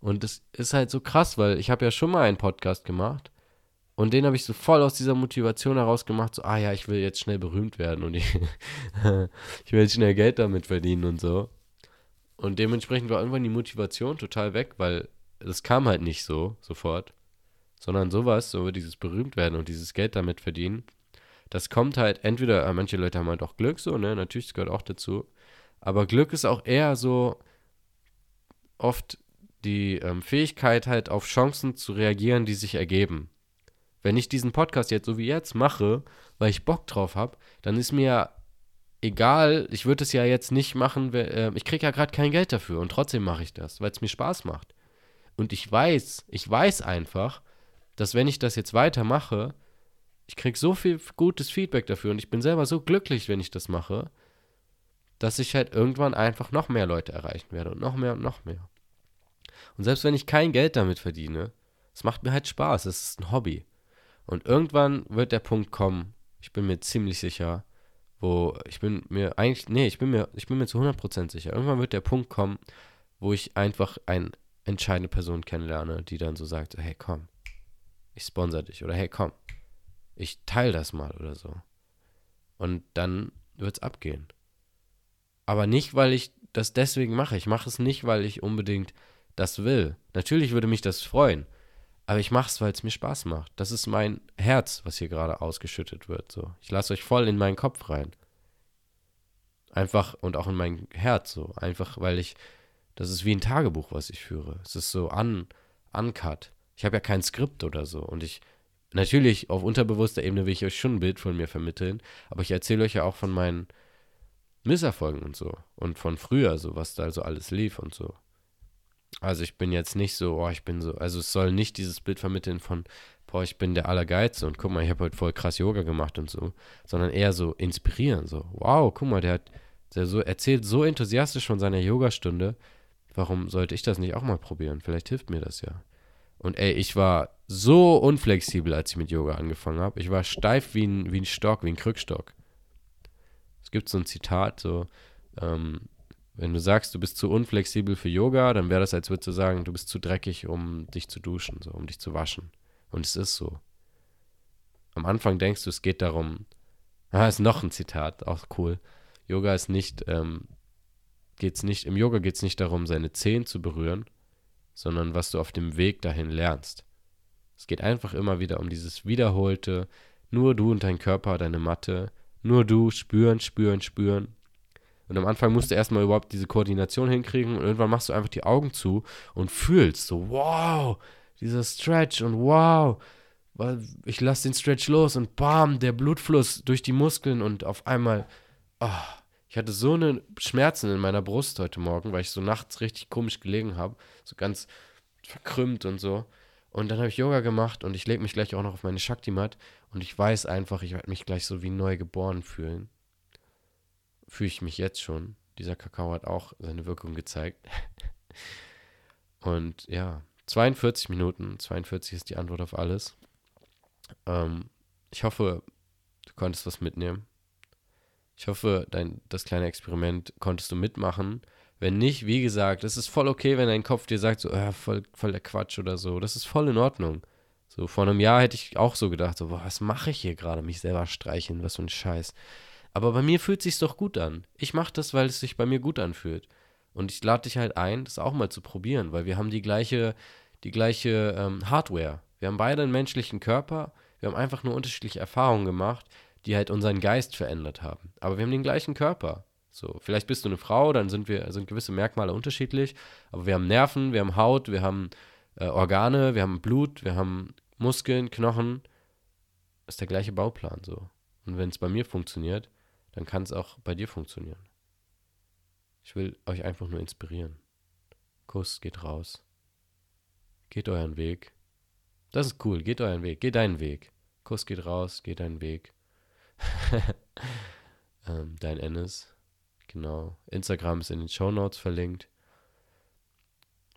Und das ist halt so krass, weil ich habe ja schon mal einen Podcast gemacht und den habe ich so voll aus dieser Motivation heraus gemacht, so, ah ja, ich will jetzt schnell berühmt werden und ich, <laughs> ich will schnell Geld damit verdienen und so. Und dementsprechend war irgendwann die Motivation total weg, weil das kam halt nicht so sofort, sondern sowas, so dieses berühmt werden und dieses Geld damit verdienen, das kommt halt entweder, äh, manche Leute haben halt auch Glück so, ne, natürlich, das gehört auch dazu, aber Glück ist auch eher so oft die ähm, Fähigkeit halt auf Chancen zu reagieren, die sich ergeben. Wenn ich diesen Podcast jetzt so wie jetzt mache, weil ich Bock drauf habe, dann ist mir egal, ich würde es ja jetzt nicht machen, äh, ich kriege ja gerade kein Geld dafür und trotzdem mache ich das, weil es mir Spaß macht. Und ich weiß, ich weiß einfach, dass wenn ich das jetzt weitermache, ich kriege so viel gutes Feedback dafür und ich bin selber so glücklich, wenn ich das mache, dass ich halt irgendwann einfach noch mehr Leute erreichen werde und noch mehr und noch mehr. Und selbst wenn ich kein Geld damit verdiene, es macht mir halt Spaß, es ist ein Hobby. Und irgendwann wird der Punkt kommen, ich bin mir ziemlich sicher, wo ich bin mir eigentlich, nee, ich bin mir, ich bin mir zu 100% sicher, irgendwann wird der Punkt kommen, wo ich einfach eine entscheidende Person kennenlerne, die dann so sagt, hey komm, ich sponsor dich oder hey komm, ich teile das mal oder so. Und dann wird es abgehen. Aber nicht, weil ich das deswegen mache. Ich mache es nicht, weil ich unbedingt das will. Natürlich würde mich das freuen. Aber ich mache es, weil es mir Spaß macht. Das ist mein Herz, was hier gerade ausgeschüttet wird. So. Ich lasse euch voll in meinen Kopf rein. Einfach und auch in mein Herz so. Einfach, weil ich, das ist wie ein Tagebuch, was ich führe. Es ist so un, uncut. Ich habe ja kein Skript oder so. Und ich, natürlich, auf unterbewusster Ebene will ich euch schon ein Bild von mir vermitteln. Aber ich erzähle euch ja auch von meinen Misserfolgen und so. Und von früher, so, was da so alles lief und so. Also ich bin jetzt nicht so, oh, ich bin so, also es soll nicht dieses Bild vermitteln von, boah, ich bin der Allergeilste und guck mal, ich habe heute voll krass Yoga gemacht und so, sondern eher so inspirieren, so, wow, guck mal, der hat, der so erzählt so enthusiastisch von seiner Yogastunde, warum sollte ich das nicht auch mal probieren? Vielleicht hilft mir das ja. Und ey, ich war so unflexibel, als ich mit Yoga angefangen habe. Ich war steif wie ein, wie ein Stock, wie ein Krückstock. Es gibt so ein Zitat, so, ähm, wenn du sagst, du bist zu unflexibel für Yoga, dann wäre das, als würdest du sagen, du bist zu dreckig, um dich zu duschen, so, um dich zu waschen. Und es ist so. Am Anfang denkst du, es geht darum, <laughs> ah, ist noch ein Zitat, auch cool. Yoga ist nicht, ähm, geht's nicht, im Yoga geht es nicht darum, seine Zehen zu berühren, sondern was du auf dem Weg dahin lernst. Es geht einfach immer wieder um dieses wiederholte, nur du und dein Körper, deine Matte, nur du spüren, spüren, spüren, und am Anfang musst du erstmal überhaupt diese Koordination hinkriegen und irgendwann machst du einfach die Augen zu und fühlst so, wow, dieser Stretch und wow, ich lasse den Stretch los und bam, der Blutfluss durch die Muskeln und auf einmal, oh, ich hatte so eine Schmerzen in meiner Brust heute Morgen, weil ich so nachts richtig komisch gelegen habe, so ganz verkrümmt und so. Und dann habe ich Yoga gemacht und ich lege mich gleich auch noch auf meine Shakti-Mat und ich weiß einfach, ich werde mich gleich so wie neu geboren fühlen fühle ich mich jetzt schon. Dieser Kakao hat auch seine Wirkung gezeigt. <laughs> Und ja, 42 Minuten, 42 ist die Antwort auf alles. Ähm, ich hoffe, du konntest was mitnehmen. Ich hoffe, dein, das kleine Experiment konntest du mitmachen. Wenn nicht, wie gesagt, es ist voll okay, wenn dein Kopf dir sagt, so, äh, voll, voll der Quatsch oder so. Das ist voll in Ordnung. So, vor einem Jahr hätte ich auch so gedacht, so, boah, was mache ich hier gerade? Mich selber streicheln, was für ein Scheiß. Aber bei mir fühlt es sich doch gut an. Ich mache das, weil es sich bei mir gut anfühlt. Und ich lade dich halt ein, das auch mal zu probieren, weil wir haben die gleiche, die gleiche ähm, Hardware. Wir haben beide einen menschlichen Körper, wir haben einfach nur unterschiedliche Erfahrungen gemacht, die halt unseren Geist verändert haben. Aber wir haben den gleichen Körper. So, vielleicht bist du eine Frau, dann sind wir, sind gewisse Merkmale unterschiedlich, aber wir haben Nerven, wir haben Haut, wir haben äh, Organe, wir haben Blut, wir haben Muskeln, Knochen. Das ist der gleiche Bauplan so. Und wenn es bei mir funktioniert, dann kann es auch bei dir funktionieren. Ich will euch einfach nur inspirieren. Kuss, geht raus. Geht euren Weg. Das ist cool, geht euren Weg, geht deinen Weg. Kuss geht raus, geht deinen Weg. <laughs> ähm, dein Ennis, genau. Instagram ist in den Show Notes verlinkt.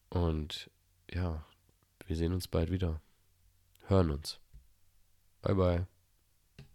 Und ja, wir sehen uns bald wieder. Hören uns. Bye bye.